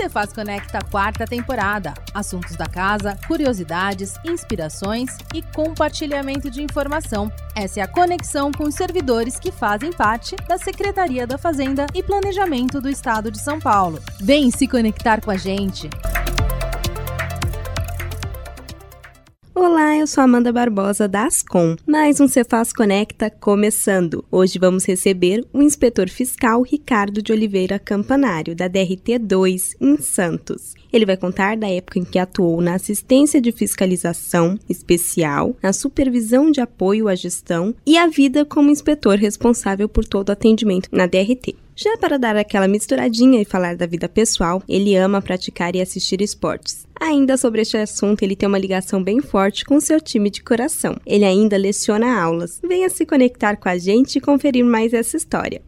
Cefaz Conecta quarta temporada. Assuntos da casa, curiosidades, inspirações e compartilhamento de informação. Essa é a conexão com os servidores que fazem parte da Secretaria da Fazenda e Planejamento do Estado de São Paulo. Vem se conectar com a gente. Olá, eu sou Amanda Barbosa da Ascom. Mais um Cefaz Conecta começando. Hoje vamos receber o inspetor fiscal Ricardo de Oliveira Campanário, da DRT 2, em Santos. Ele vai contar da época em que atuou na assistência de fiscalização especial, na supervisão de apoio à gestão e a vida como inspetor responsável por todo o atendimento na DRT. Já para dar aquela misturadinha e falar da vida pessoal, ele ama praticar e assistir esportes. Ainda sobre este assunto, ele tem uma ligação bem forte com seu time de coração. Ele ainda leciona aulas. Venha se conectar com a gente e conferir mais essa história.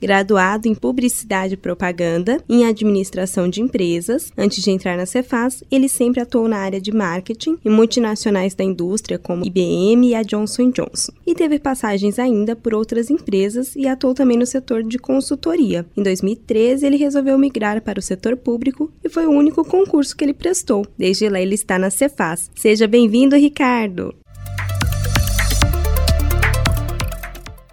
Graduado em Publicidade e Propaganda, em Administração de Empresas. Antes de entrar na Cefaz, ele sempre atuou na área de marketing em multinacionais da indústria como IBM e a Johnson Johnson. E teve passagens ainda por outras empresas e atuou também no setor de consultoria. Em 2013, ele resolveu migrar para o setor público e foi o único concurso que ele prestou. Desde lá, ele está na Cefaz. Seja bem-vindo, Ricardo!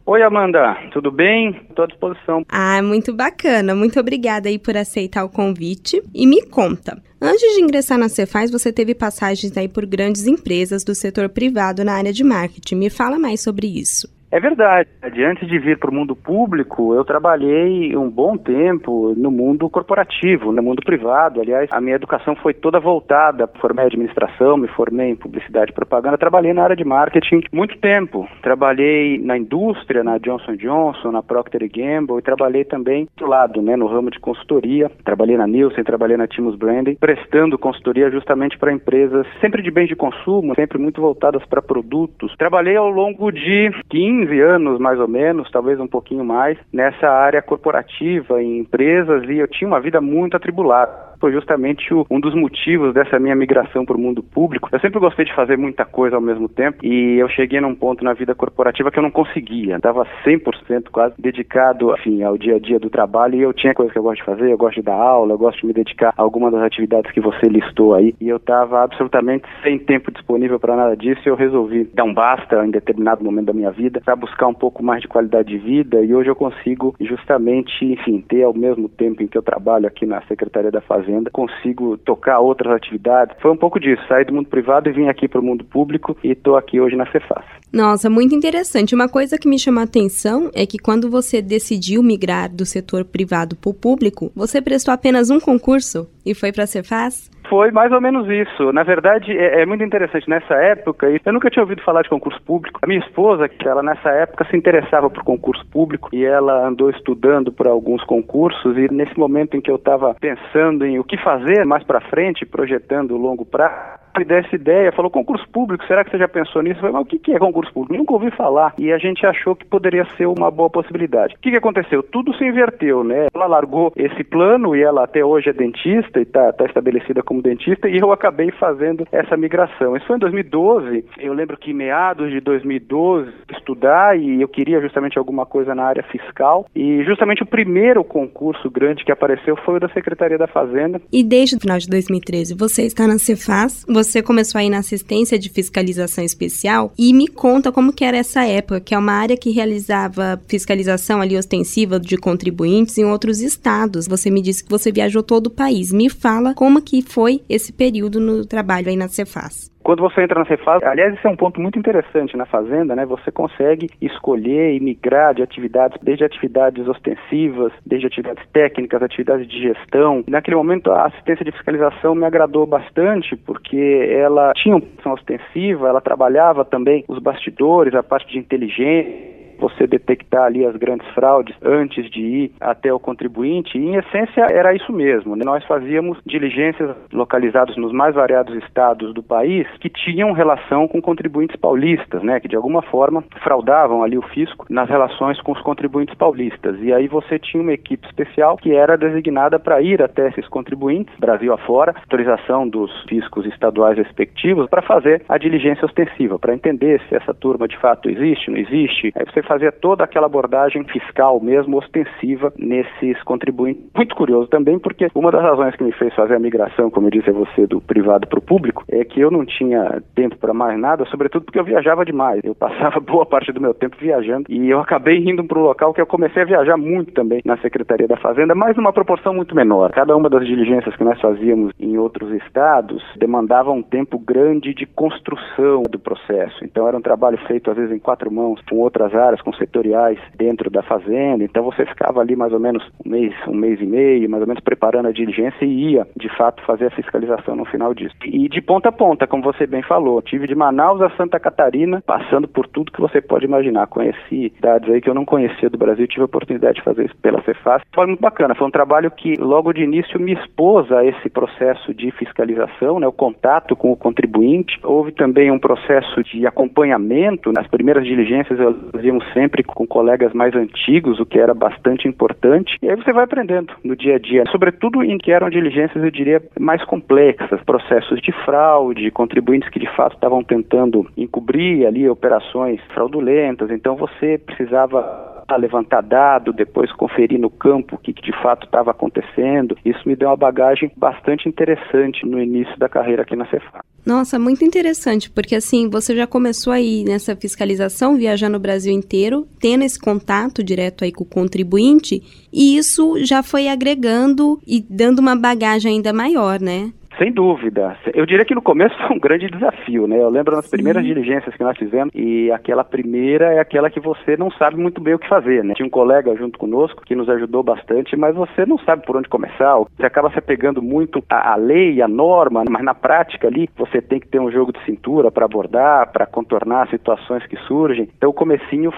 Oi, Amanda, tudo bem? Estou à disposição. Ah, muito bacana. Muito obrigada aí por aceitar o convite. E me conta, antes de ingressar na Cefaz, você teve passagens aí por grandes empresas do setor privado na área de marketing. Me fala mais sobre isso. É verdade. Antes de vir para o mundo público, eu trabalhei um bom tempo no mundo corporativo, no mundo privado. Aliás, a minha educação foi toda voltada. Formei administração, me formei em publicidade e propaganda. Trabalhei na área de marketing muito tempo. Trabalhei na indústria, na Johnson Johnson, na Procter Gamble e trabalhei também do lado, né, no ramo de consultoria. Trabalhei na Nielsen, trabalhei na Timus Branding, prestando consultoria justamente para empresas sempre de bens de consumo, sempre muito voltadas para produtos. Trabalhei ao longo de 15 15 anos, mais ou menos, talvez um pouquinho mais, nessa área corporativa, em empresas, e eu tinha uma vida muito atribulada foi justamente o, um dos motivos dessa minha migração para o mundo público. Eu sempre gostei de fazer muita coisa ao mesmo tempo e eu cheguei num ponto na vida corporativa que eu não conseguia. Estava 100% quase dedicado, enfim, ao dia a dia do trabalho e eu tinha coisas que eu gosto de fazer, eu gosto de dar aula, eu gosto de me dedicar a alguma das atividades que você listou aí e eu estava absolutamente sem tempo disponível para nada disso e eu resolvi dar um basta em determinado momento da minha vida para buscar um pouco mais de qualidade de vida e hoje eu consigo justamente, enfim, ter ao mesmo tempo em que eu trabalho aqui na Secretaria da Fazenda fazenda, consigo tocar outras atividades. Foi um pouco disso, sair do mundo privado e vim aqui para o mundo público e estou aqui hoje na Cefaz. Nossa, muito interessante. Uma coisa que me chamou a atenção é que quando você decidiu migrar do setor privado para o público, você prestou apenas um concurso e foi para a Cefaz? Foi mais ou menos isso. Na verdade, é, é, muito interessante. Nessa época, eu nunca tinha ouvido falar de concurso público. A minha esposa, ela nessa época se interessava por concurso público e ela andou estudando por alguns concursos. E nesse momento em que eu estava pensando em o que fazer mais para frente, projetando o longo prazo, dessa ideia, falou concurso público, será que você já pensou nisso? Eu falei, mas o que é concurso público? Nunca ouvi falar. E a gente achou que poderia ser uma boa possibilidade. O que, aconteceu? Tudo se inverteu, né? Ela largou esse plano e ela até hoje é dentista e está tá estabelecida como dentista e eu acabei fazendo essa migração. Isso foi em 2012. Eu lembro que meados de 2012 estudar e eu queria justamente alguma coisa na área fiscal e justamente o primeiro concurso grande que apareceu foi o da Secretaria da Fazenda. E desde o final de 2013 você está na Cefaz, você começou aí na assistência de fiscalização especial e me conta como que era essa época, que é uma área que realizava fiscalização ali ostensiva de contribuintes em outros estados. Você me disse que você viajou todo o país. Me fala como que foi esse período no trabalho aí na Cefaz. Quando você entra na Cefaz, aliás, esse é um ponto muito interessante na fazenda, né? Você consegue escolher e migrar de atividades, desde atividades ostensivas, desde atividades técnicas, atividades de gestão. Naquele momento, a assistência de fiscalização me agradou bastante, porque ela tinha uma função ostensiva, ela trabalhava também os bastidores, a parte de inteligência você detectar ali as grandes fraudes antes de ir até o contribuinte. E, em essência, era isso mesmo. Né? Nós fazíamos diligências localizadas nos mais variados estados do país que tinham relação com contribuintes paulistas, né? que de alguma forma fraudavam ali o fisco nas relações com os contribuintes paulistas. E aí você tinha uma equipe especial que era designada para ir até esses contribuintes, Brasil afora, autorização dos fiscos estaduais respectivos, para fazer a diligência ostensiva, para entender se essa turma de fato existe, não existe. Aí você fazia toda aquela abordagem fiscal mesmo, ostensiva, nesses contribuintes. Muito curioso também, porque uma das razões que me fez fazer a migração, como eu disse a você, do privado para o público, é que eu não tinha tempo para mais nada, sobretudo porque eu viajava demais. Eu passava boa parte do meu tempo viajando e eu acabei indo para o local que eu comecei a viajar muito também na Secretaria da Fazenda, mas numa proporção muito menor. Cada uma das diligências que nós fazíamos em outros estados demandava um tempo grande de construção do processo. Então era um trabalho feito às vezes em quatro mãos, com outras áreas, com setoriais dentro da fazenda. Então você ficava ali mais ou menos um mês, um mês e meio, mais ou menos preparando a diligência e ia, de fato, fazer a fiscalização no final disso. E de ponta a ponta, como você bem falou, tive de Manaus a Santa Catarina, passando por tudo que você pode imaginar. Conheci cidades aí que eu não conhecia do Brasil, tive a oportunidade de fazer isso pela Cefaz. Foi muito bacana, foi um trabalho que logo de início me expôs a esse processo de fiscalização, né, o contato com o contribuinte. Houve também um processo de acompanhamento. Nas primeiras diligências eu fazíamos sempre com colegas mais antigos, o que era bastante importante. E aí você vai aprendendo no dia a dia, sobretudo em que eram diligências, eu diria, mais complexas, processos de fraude, contribuintes que de fato estavam tentando encobrir ali operações fraudulentas. Então você precisava levantar dado, depois conferir no campo o que, que de fato estava acontecendo. Isso me deu uma bagagem bastante interessante no início da carreira aqui na Cefaz. Nossa, muito interessante, porque assim, você já começou aí nessa fiscalização, viajando o Brasil inteiro, tendo esse contato direto aí com o contribuinte, e isso já foi agregando e dando uma bagagem ainda maior, né? Sem dúvida. Eu diria que no começo foi um grande desafio, né? Eu lembro nas primeiras diligências que nós fizemos e aquela primeira é aquela que você não sabe muito bem o que fazer, né? Tinha um colega junto conosco que nos ajudou bastante, mas você não sabe por onde começar. Você acaba se apegando muito à, à lei, à norma, mas na prática ali você tem que ter um jogo de cintura para abordar, para contornar situações que surgem. Então o comecinho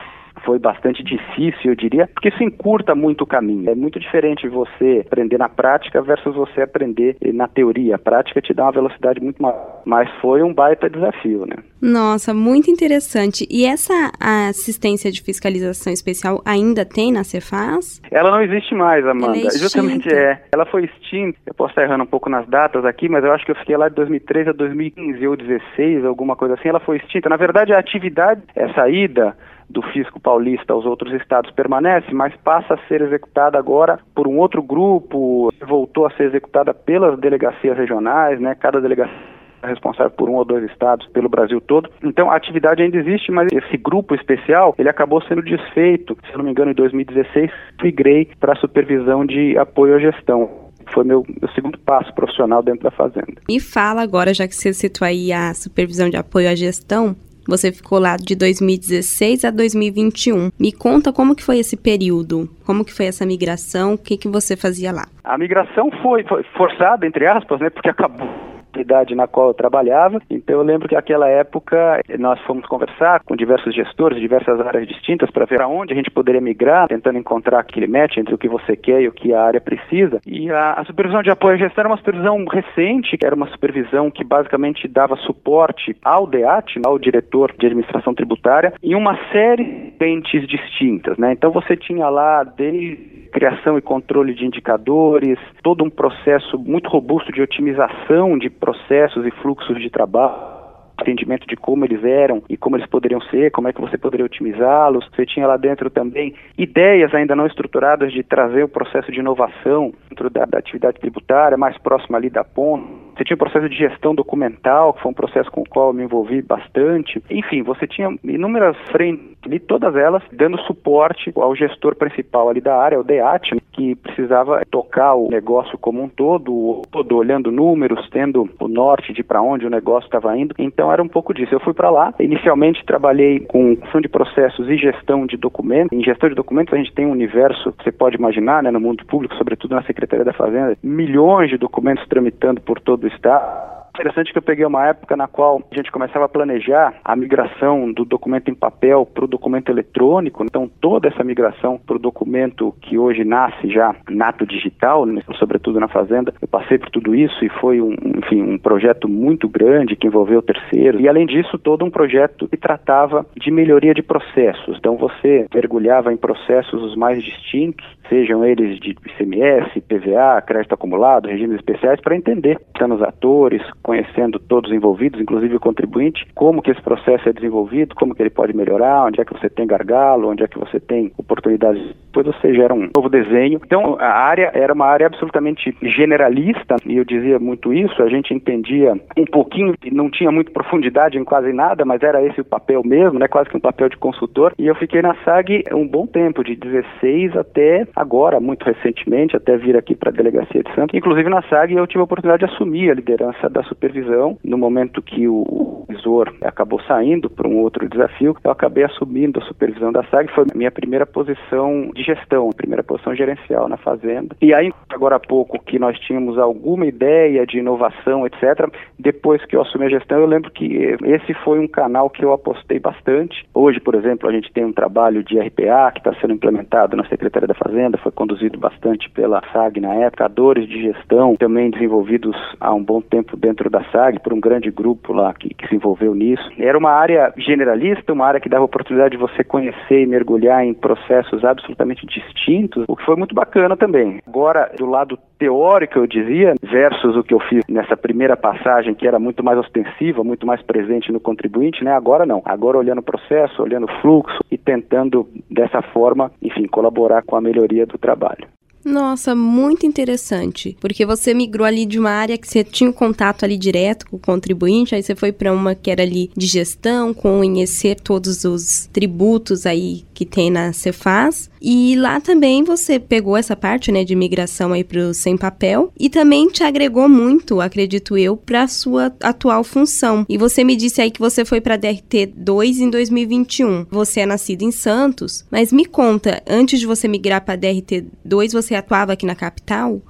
foi bastante difícil, eu diria, porque isso encurta muito o caminho. É muito diferente você aprender na prática versus você aprender na teoria. A prática te dá uma velocidade muito maior, mas foi um baita desafio, né? Nossa, muito interessante. E essa assistência de fiscalização especial ainda tem na Cefaz? Ela não existe mais, Amanda. Ela é Justamente é. Ela foi extinta. Eu posso estar errando um pouco nas datas aqui, mas eu acho que eu fiquei lá de 2013 a 2015 ou 2016, alguma coisa assim. Ela foi extinta. Na verdade, a atividade, essa ida do fisco paulista aos outros estados permanece, mas passa a ser executada agora por um outro grupo, voltou a ser executada pelas delegacias regionais, né? Cada delegacia é responsável por um ou dois estados pelo Brasil todo. Então a atividade ainda existe, mas esse grupo especial ele acabou sendo desfeito, se não me engano, em 2016, migrei para a supervisão de apoio à gestão foi meu, meu, segundo passo profissional dentro da fazenda. E fala agora, já que você citou aí a supervisão de apoio à gestão, você ficou lá de 2016 a 2021. Me conta como que foi esse período, como que foi essa migração, o que que você fazia lá? A migração foi, forçada, entre aspas, né, porque acabou idade na qual eu trabalhava. Então eu lembro que naquela época nós fomos conversar com diversos gestores de diversas áreas distintas para ver aonde a gente poderia migrar, tentando encontrar aquele match entre o que você quer e o que a área precisa. E a, a supervisão de apoio à gestão era uma supervisão recente, era uma supervisão que basicamente dava suporte ao DEAT, ao diretor de administração tributária, em uma série de frentes distintas. Né? Então você tinha lá desde criação e controle de indicadores, todo um processo muito robusto de otimização de processos e fluxos de trabalho entendimento de como eles eram e como eles poderiam ser, como é que você poderia otimizá-los. Você tinha lá dentro também ideias ainda não estruturadas de trazer o processo de inovação dentro da, da atividade tributária, mais próximo ali da ponta. Você tinha o processo de gestão documental, que foi um processo com o qual eu me envolvi bastante. Enfim, você tinha inúmeras frentes ali, todas elas dando suporte ao gestor principal ali da área, o DEAT, né, que precisava tocar o negócio como um todo, todo olhando números, tendo o norte de para onde o negócio estava indo. Então era um pouco disso. Eu fui para lá, inicialmente trabalhei com gestão de processos e gestão de documentos. Em gestão de documentos a gente tem um universo, você pode imaginar, né, no mundo público, sobretudo na Secretaria da Fazenda, milhões de documentos tramitando por todo o estado interessante que eu peguei uma época na qual a gente começava a planejar a migração do documento em papel para o documento eletrônico. Então, toda essa migração para o documento que hoje nasce já nato digital, né, sobretudo na Fazenda, eu passei por tudo isso e foi um, enfim, um projeto muito grande que envolveu terceiros. E, além disso, todo um projeto que tratava de melhoria de processos. Então, você mergulhava em processos os mais distintos, sejam eles de ICMS, PVA, crédito acumulado, regimes especiais, para entender os atores, conhecendo todos os envolvidos, inclusive o contribuinte, como que esse processo é desenvolvido, como que ele pode melhorar, onde é que você tem gargalo, onde é que você tem oportunidades. Depois você gera um novo desenho. Então, a área era uma área absolutamente generalista, e eu dizia muito isso, a gente entendia um pouquinho, não tinha muito profundidade em quase nada, mas era esse o papel mesmo, né, quase que um papel de consultor, e eu fiquei na SAG um bom tempo, de 16 até agora, muito recentemente, até vir aqui para a Delegacia de Santos. Inclusive na SAG eu tive a oportunidade de assumir a liderança da supervisão, no momento que o visor acabou saindo para um outro desafio, eu acabei assumindo a supervisão da SAG, foi a minha primeira posição de gestão, primeira posição gerencial na fazenda. E aí, agora há pouco, que nós tínhamos alguma ideia de inovação, etc., depois que eu assumi a gestão, eu lembro que esse foi um canal que eu apostei bastante. Hoje, por exemplo, a gente tem um trabalho de RPA que está sendo implementado na Secretaria da Fazenda, foi conduzido bastante pela SAG na época, dores de gestão também desenvolvidos há um bom tempo dentro da SAG por um grande grupo lá que, que se envolveu nisso. Era uma área generalista, uma área que dava oportunidade de você conhecer e mergulhar em processos absolutamente distintos, o que foi muito bacana também. Agora, do lado teórico, eu dizia, versus o que eu fiz nessa primeira passagem, que era muito mais ostensiva, muito mais presente no contribuinte, né? Agora não. Agora olhando o processo, olhando o fluxo e tentando, dessa forma, enfim, colaborar com a melhoria do trabalho. Nossa, muito interessante. Porque você migrou ali de uma área que você tinha um contato ali direto com o contribuinte, aí você foi para uma que era ali de gestão, conhecer todos os tributos aí que tem na Cefaz. E lá também você pegou essa parte, né, de migração aí para o sem papel e também te agregou muito, acredito eu, para a sua atual função. E você me disse aí que você foi para DRT 2 em 2021. Você é nascido em Santos, mas me conta, antes de você migrar para DRT 2, você atuava aqui na capital?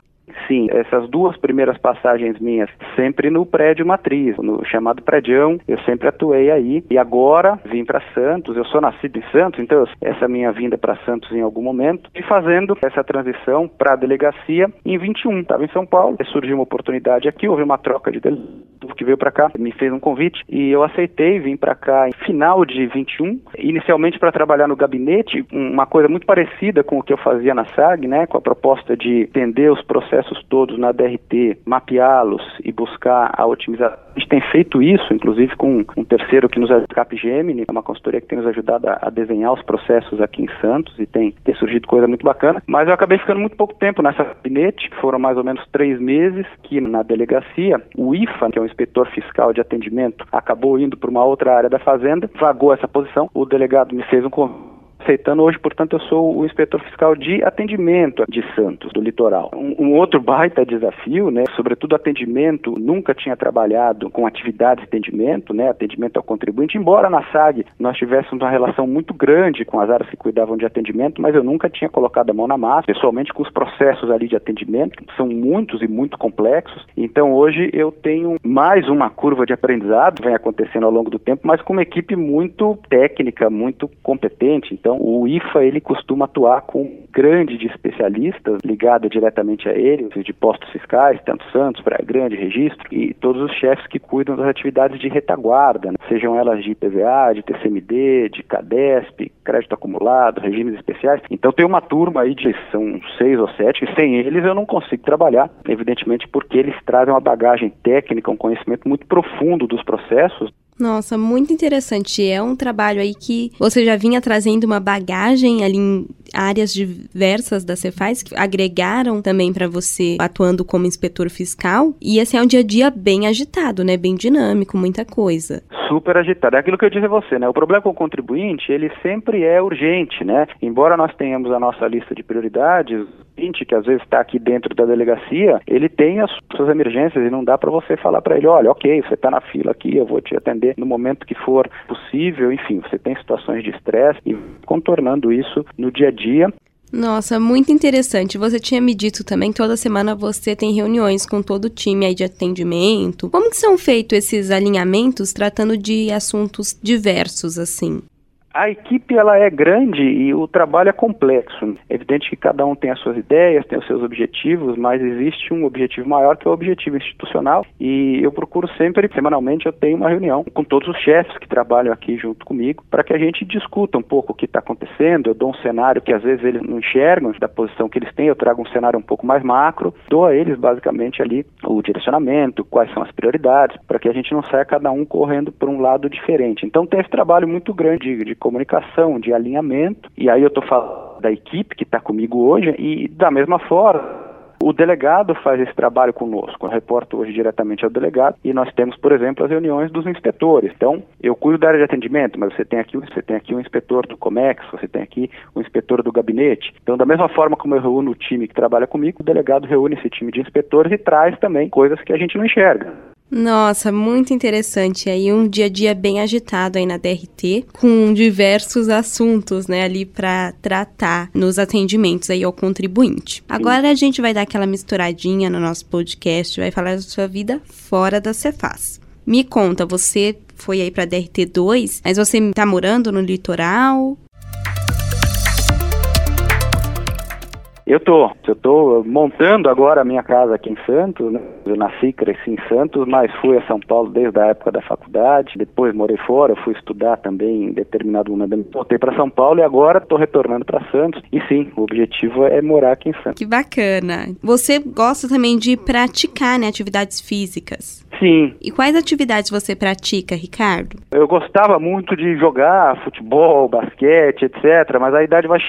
Sim, essas duas primeiras passagens minhas, sempre no prédio matriz, no chamado prédio, eu sempre atuei aí. E agora vim para Santos, eu sou nascido em Santos, então essa minha vinda para Santos em algum momento, e fazendo essa transição para a delegacia em 21. Estava em São Paulo, surgiu uma oportunidade aqui, houve uma troca de que veio para cá, me fez um convite e eu aceitei, vim para cá em final de 21, inicialmente para trabalhar no gabinete, uma coisa muito parecida com o que eu fazia na SAG, né, com a proposta de entender os processos todos na DRT, mapeá-los e buscar a otimização. A gente tem feito isso, inclusive com um terceiro que nos ajuda, Capgemini, uma consultoria que tem nos ajudado a, a desenhar os processos aqui em Santos e tem, tem surgido coisa muito bacana, mas eu acabei ficando muito pouco tempo nessa gabinete, foram mais ou menos três meses que na delegacia, o IFA, que é um inspetor fiscal de atendimento, acabou indo para uma outra área da fazenda, vagou essa posição, o delegado me fez um convite aceitando. Hoje, portanto, eu sou o inspetor fiscal de atendimento de Santos, do litoral. Um, um, outro baita desafio, né, sobretudo atendimento, nunca tinha trabalhado com atividades de atendimento, né, atendimento ao contribuinte, embora na SAG nós tivéssemos uma relação muito grande com as áreas que cuidavam de atendimento, mas eu nunca tinha colocado a mão na massa, pessoalmente com os processos ali de atendimento, que são muitos e muito complexos. Então, hoje eu tenho mais uma curva de aprendizado, vem acontecendo ao longo do tempo, mas com uma equipe muito técnica, muito competente. Então, o IFA ele costuma atuar com um grande de especialistas ligado diretamente a ele, de postos fiscais, tanto Santos, Praia Grande, Registro, e todos os chefes que cuidam das atividades de retaguarda, né? sejam elas de IPVA, de TCMD, de CADESP, crédito acumulado, regimes especiais. Então tem uma turma aí de são seis ou sete, e sem eles eu não consigo trabalhar, evidentemente porque eles trazem uma bagagem técnica, um conhecimento muito profundo dos processos. Nossa, muito interessante. É um trabalho aí que você já vinha trazendo uma bagagem ali em áreas diversas da Cefaz que agregaram também para você atuando como inspetor fiscal. E assim é um dia a dia bem agitado, né? Bem dinâmico, muita coisa. Super agitado. É aquilo que eu disse a você, né? O problema com o contribuinte, ele sempre é urgente, né? Embora nós tenhamos a nossa lista de prioridades, que às vezes está aqui dentro da delegacia, ele tem as suas emergências e não dá para você falar para ele, olha, ok, você está na fila aqui, eu vou te atender no momento que for possível. Enfim, você tem situações de estresse e contornando isso no dia a dia. Nossa, muito interessante. Você tinha me dito também que toda semana você tem reuniões com todo o time aí de atendimento. Como que são feitos esses alinhamentos tratando de assuntos diversos assim? A equipe ela é grande e o trabalho é complexo. É evidente que cada um tem as suas ideias, tem os seus objetivos, mas existe um objetivo maior que é o objetivo institucional e eu procuro sempre, semanalmente, eu tenho uma reunião com todos os chefes que trabalham aqui junto comigo para que a gente discuta um pouco o que está acontecendo. Eu dou um cenário que às vezes eles não enxergam da posição que eles têm, eu trago um cenário um pouco mais macro, dou a eles basicamente ali o direcionamento, quais são as prioridades, para que a gente não saia cada um correndo por um lado diferente. Então tem esse trabalho muito grande de, de comunicação, de alinhamento, e aí eu estou falando da equipe que está comigo hoje, e da mesma forma, o delegado faz esse trabalho conosco. Eu reporto hoje diretamente ao delegado e nós temos, por exemplo, as reuniões dos inspetores. Então, eu cuido da área de atendimento, mas você tem aqui, você tem aqui o inspetor do Comex, você tem aqui o inspetor do gabinete. Então, da mesma forma como eu reúno o time que trabalha comigo, o delegado reúne esse time de inspetores e traz também coisas que a gente não enxerga. Nossa, muito interessante. Aí um dia a dia bem agitado aí na DRT, com diversos assuntos, né, ali para tratar nos atendimentos aí ao contribuinte. Agora a gente vai dar aquela misturadinha no nosso podcast, vai falar da sua vida fora da Cefaz. Me conta, você foi aí para DRT 2, mas você tá morando no litoral? Eu tô, eu tô montando agora a minha casa aqui em Santos, né? Eu nasci e cresci em Santos, mas fui a São Paulo desde a época da faculdade, depois morei fora, fui estudar também em determinado momento, voltei para São Paulo e agora estou retornando para Santos. E sim, o objetivo é morar aqui em Santos. Que bacana. Você gosta também de praticar, né, atividades físicas? Sim. E quais atividades você pratica, Ricardo? Eu gostava muito de jogar futebol, basquete, etc, mas a idade vai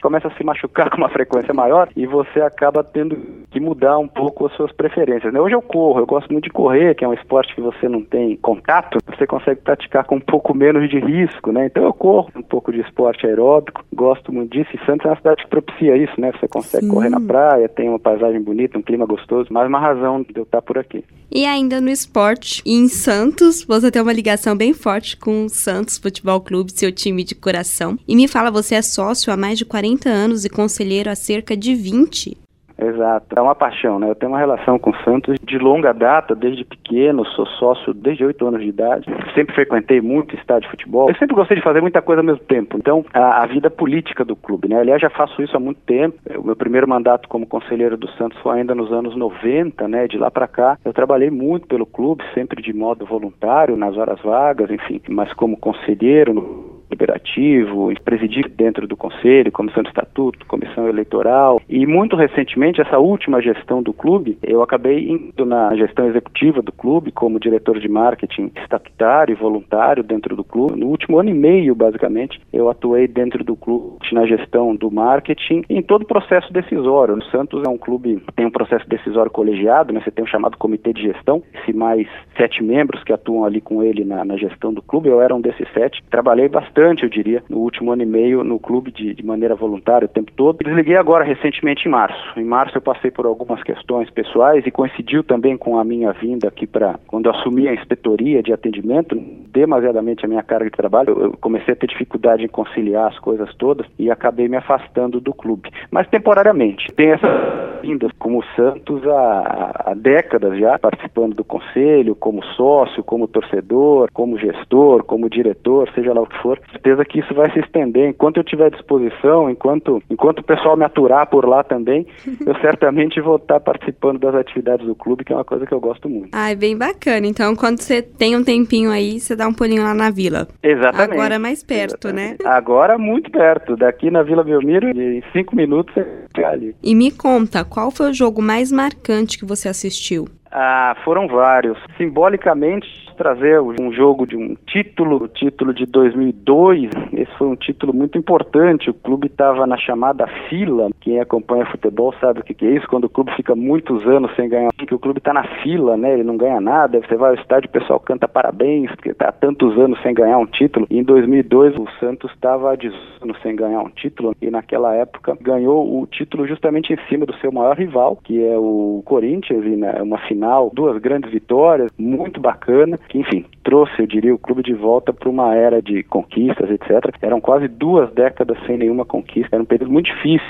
começa a se machucar com uma frequência maior e você acaba tendo que mudar um pouco as suas preferências. Né? Hoje eu corro, eu gosto muito de correr, que é um esporte que você não tem contato, você consegue praticar com um pouco menos de risco, né? Então eu corro um pouco de esporte aeróbico, gosto muito disso. E Santos é uma cidade que propicia isso, né? Você consegue Sim. correr na praia, tem uma paisagem bonita, um clima gostoso, mais uma razão de eu estar por aqui. E ainda no esporte, em Santos, você tem uma ligação bem forte com o Santos Futebol Clube, seu time de coração. E me fala, você é sócio há mais de 40 40 anos e conselheiro há cerca de 20. Exato, é uma paixão, né? Eu tenho uma relação com Santos de longa data, desde pequeno, sou sócio desde 8 anos de idade, sempre frequentei muito estádio de futebol, eu sempre gostei de fazer muita coisa ao mesmo tempo, então a, a, vida política do clube, né? Aliás, já faço isso há muito tempo, o meu primeiro mandato como conselheiro do Santos foi ainda nos anos 90, né? De lá para cá, eu trabalhei muito pelo clube, sempre de modo voluntário, nas horas vagas, enfim, mas como conselheiro no deliberativo, presidir dentro do conselho, comissão de estatuto, comissão eleitoral e muito recentemente essa última gestão do clube, eu acabei indo na gestão executiva do clube como diretor de marketing estatutário e voluntário dentro do clube. No último ano e meio, basicamente, eu atuei dentro do clube na gestão do marketing em todo o processo decisório. O Santos é um clube que tem um processo decisório colegiado, né? Você tem um chamado comitê de gestão, se mais sete membros que atuam ali com ele na, na gestão do clube, eu era um desses sete. Trabalhei bastante bastante, eu diria, no último ano e meio no clube de, de maneira voluntária o tempo todo. Desliguei agora recentemente em março. Em março eu passei por algumas questões pessoais e coincidiu também com a minha vinda aqui para quando eu assumi a inspetoria de atendimento, demasiadamente a minha carga de trabalho, eu comecei a ter dificuldade em conciliar as coisas todas e acabei me afastando do clube. Mas temporariamente. Tem essa vinda como Santos há, há décadas já, participando do conselho, como sócio, como torcedor, como gestor, como diretor, seja lá o que for certeza que isso vai se estender. Enquanto eu tiver disposição, enquanto, enquanto o pessoal me aturar por lá também, eu certamente vou estar participando das atividades do clube, que é uma coisa que eu gosto muito. Ah, é bem bacana. Então, quando você tem um tempinho aí, você dá um pulinho lá na vila. Exatamente. Agora mais perto, Exatamente. né? Agora muito perto. Daqui na Vila Belmiro, em cinco minutos você está ali. E me conta, qual foi o jogo mais marcante que você assistiu? Ah, foram vários. Simbolicamente, trazer um jogo de um título, o título de 2002. Esse foi um título muito importante. O clube estava na chamada fila. Quem acompanha futebol sabe o que, é isso. Quando o clube fica muitos anos sem ganhar, que o clube está na fila, né? Ele não ganha nada. Você vai ao estádio, o pessoal canta parabéns, porque está há tantos anos sem ganhar um título. E em 2002 o Santos estava há 18 anos sem ganhar um título e naquela época ganhou o título justamente em cima do seu maior rival, que é o Corinthians, e né, uma final, duas grandes vitórias, muito bacana que, enfim, trouxe, eu diria, o clube de volta para uma era de conquistas, etc. Eram quase duas décadas sem nenhuma conquista, era um período muito difícil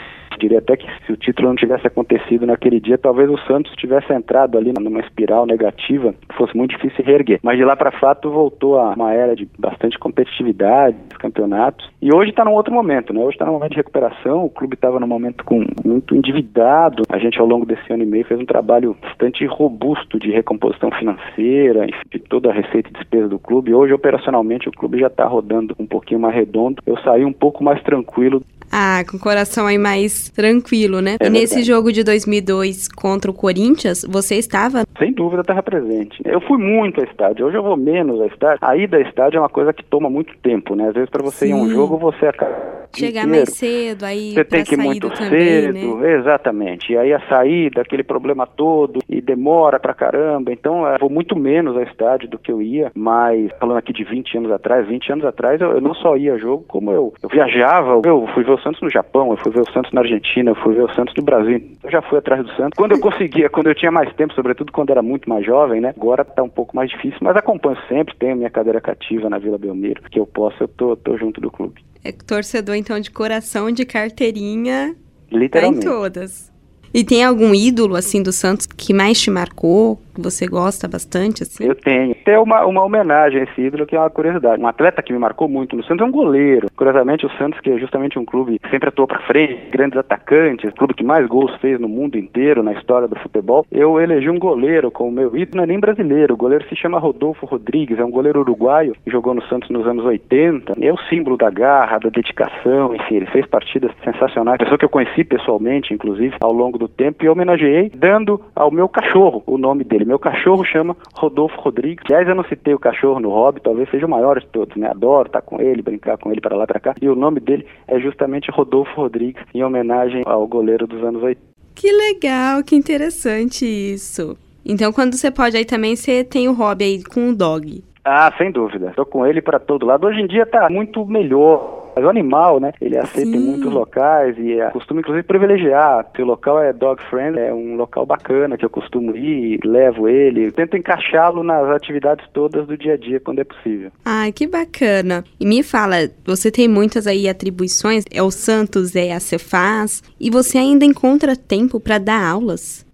diria até que se o título não tivesse acontecido naquele dia, talvez o Santos tivesse entrado ali numa espiral negativa, fosse muito difícil reerguer. Mas de lá para fato voltou a uma era de bastante competitividade, campeonatos. E hoje está num outro momento, né? Hoje está num momento de recuperação. O clube estava num momento com muito endividado. A gente ao longo desse ano e meio fez um trabalho bastante robusto de recomposição financeira, de toda a receita e despesa do clube. Hoje operacionalmente o clube já está rodando um pouquinho mais redondo. Eu saí um pouco mais tranquilo ah, com o coração aí mais tranquilo, né? É e nesse jogo de 2002 contra o Corinthians, você estava? Sem dúvida, estava presente. Eu fui muito ao estádio. Hoje eu vou menos ao estádio. A ida ao estádio é uma coisa que toma muito tempo, né? Às vezes para você Sim. ir a um jogo, você acaba Chegar inteiro. mais cedo, aí Você tem que ir muito também, cedo, né? exatamente. E aí a saída, aquele problema todo, e demora pra caramba. Então eu vou muito menos ao estádio do que eu ia, mas falando aqui de 20 anos atrás, 20 anos atrás eu, eu não só ia jogo, como eu, eu viajava, eu fui ver o Santos no Japão, eu fui ver o Santos na Argentina, eu fui ver o Santos no Brasil. Eu já fui atrás do Santos. Quando eu conseguia, quando eu tinha mais tempo, sobretudo quando era muito mais jovem, né? Agora tá um pouco mais difícil, mas acompanho sempre, tenho minha cadeira cativa na Vila Belmiro, que eu posso, eu tô, tô junto do clube. É torcedor, então, de coração, de carteirinha. Literalmente. Tá em todas. E tem algum ídolo, assim, do Santos que mais te marcou? Você gosta bastante, assim? Eu tenho. Tem uma, uma homenagem a esse ídolo que é uma curiosidade. Um atleta que me marcou muito no Santos é um goleiro. Curiosamente, o Santos, que é justamente um clube que sempre atuou para frente, grandes atacantes, clube que mais gols fez no mundo inteiro, na história do futebol, eu elegi um goleiro como meu ídolo, não é nem brasileiro. O goleiro se chama Rodolfo Rodrigues, é um goleiro uruguaio que jogou no Santos nos anos 80. É o símbolo da garra, da dedicação, enfim, ele fez partidas sensacionais. Pessoa que eu conheci pessoalmente, inclusive, ao longo do tempo, e homenageei dando ao meu cachorro o nome dele. Meu cachorro chama Rodolfo Rodrigues. Aliás, eu não citei o cachorro no hobby, talvez seja o maior de todos, né? Adoro estar com ele, brincar com ele para lá e para cá. E o nome dele é justamente Rodolfo Rodrigues, em homenagem ao goleiro dos anos 80. Que legal, que interessante isso. Então, quando você pode aí também, você tem o hobby aí com o dog. Ah, sem dúvida. Estou com ele para todo lado. Hoje em dia está muito melhor mas o animal, né, ele aceita Sim. em muitos locais e é, costuma inclusive privilegiar. Se o local é dog friendly, é um local bacana que eu costumo ir, levo ele, tento encaixá-lo nas atividades todas do dia a dia quando é possível. Ah, que bacana. E me fala, você tem muitas aí atribuições, é o Santos, é a Cefaz, e você ainda encontra tempo para dar aulas?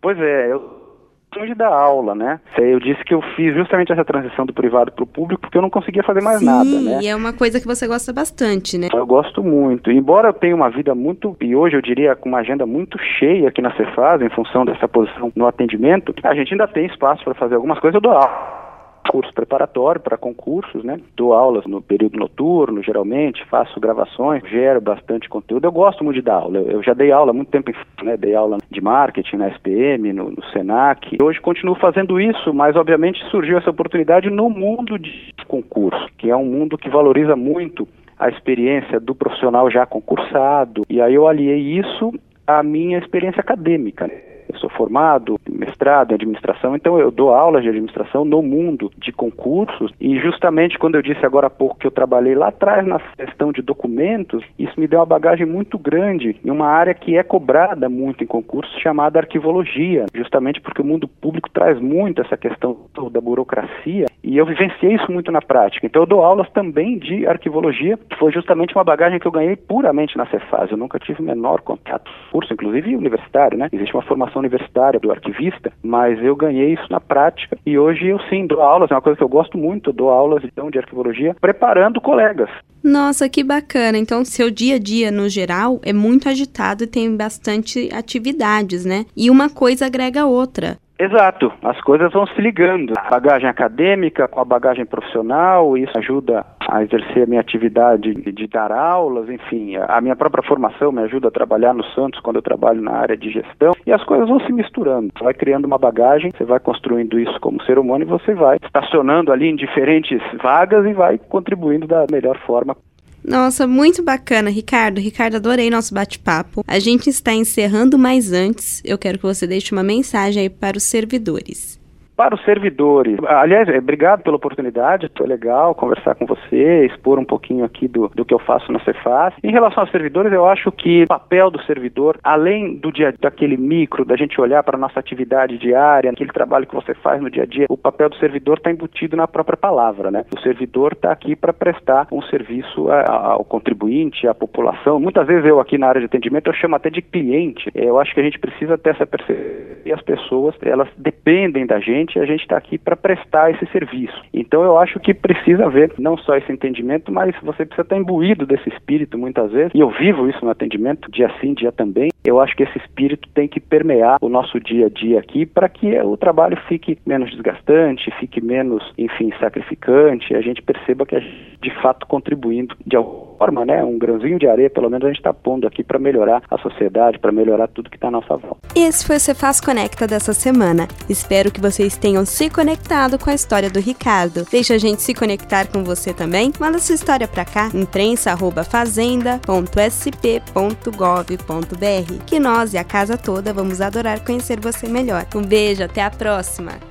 Pois é, eu de dar aula, né? Eu disse que eu fiz justamente essa transição do privado para o público porque eu não conseguia fazer mais Sim, nada, né? e é uma coisa que você gosta bastante, né? Eu gosto muito. Embora eu tenha uma vida muito, e hoje eu diria com uma agenda muito cheia aqui na Cefaz, em função dessa posição no atendimento, a gente ainda tem espaço para fazer algumas coisas, eu dou aula curso preparatório para concursos, né? Dou aulas no período noturno, geralmente, faço gravações, gero bastante conteúdo. Eu gosto muito de dar aula. Eu já dei aula há muito tempo, né? Dei aula de marketing na SPM, no, no Senac. Hoje continuo fazendo isso, mas obviamente surgiu essa oportunidade no mundo de concurso, que é um mundo que valoriza muito a experiência do profissional já concursado. E aí eu aliei isso à minha experiência acadêmica. Eu sou formado, mestrado em administração, então eu dou aulas de administração no mundo de concursos. E justamente quando eu disse agora há pouco que eu trabalhei lá atrás na questão de documentos, isso me deu uma bagagem muito grande em uma área que é cobrada muito em concursos chamada arquivologia, justamente porque o mundo público traz muito essa questão da burocracia e eu vivenciei isso muito na prática. Então eu dou aulas também de arquivologia, que foi justamente uma bagagem que eu ganhei puramente na Cefaz. Eu nunca tive o menor contato, curso inclusive universitário, né? Existe uma formação universitária do arquivista, mas eu ganhei isso na prática e hoje eu sim dou aulas, é uma coisa que eu gosto muito, dou aulas então de arquivologia, preparando colegas. Nossa, que bacana. Então, seu dia a dia no geral é muito agitado e tem bastante atividades, né? E uma coisa agrega a outra. Exato, as coisas vão se ligando. A bagagem acadêmica com a bagagem profissional, isso ajuda a exercer a minha atividade de, dar aulas, enfim, a minha própria formação me ajuda a trabalhar no Santos quando eu trabalho na área de gestão, e as coisas vão se misturando. Você vai criando uma bagagem, você vai construindo isso como ser humano e você vai estacionando ali em diferentes vagas e vai contribuindo da melhor forma nossa, muito bacana, Ricardo. Ricardo, adorei nosso bate-papo. A gente está encerrando, mas antes eu quero que você deixe uma mensagem aí para os servidores. Para os servidores, aliás, é, obrigado pela oportunidade, foi legal conversar com você, expor um pouquinho aqui do, do que eu faço na Cefaz. Em relação aos servidores, eu acho que o papel do servidor, além do dia daquele micro, da gente olhar para a nossa atividade diária, aquele trabalho que você faz no dia a dia, o papel do servidor está embutido na própria palavra, né? O servidor está aqui para prestar um serviço ao contribuinte, à população. Muitas vezes eu aqui na área de atendimento eu chamo até de cliente. Eu acho que a gente precisa ter essa percepção e as pessoas elas dependem da gente e a gente está aqui para prestar esse serviço. Então eu acho que precisa haver não só esse entendimento, mas você precisa estar imbuído desse espírito muitas vezes, e eu vivo isso no atendimento, dia sim, dia também. Eu acho que esse espírito tem que permear o nosso dia a dia aqui para que o trabalho fique menos desgastante, fique menos, enfim, sacrificante, a gente perceba que a gente, de fato, contribuindo de alguma forma, né, um grãozinho de areia, pelo menos a gente está pondo aqui para melhorar a sociedade, para melhorar tudo que está à nossa volta. Esse foi o Cefaz Conecta dessa semana. Espero que vocês tenham se conectado com a história do Ricardo. Deixa a gente se conectar com você também. Manda sua história para cá, imprensa@fazenda.sp.gov.br, que nós e a casa toda vamos adorar conhecer você melhor. Um beijo, até a próxima.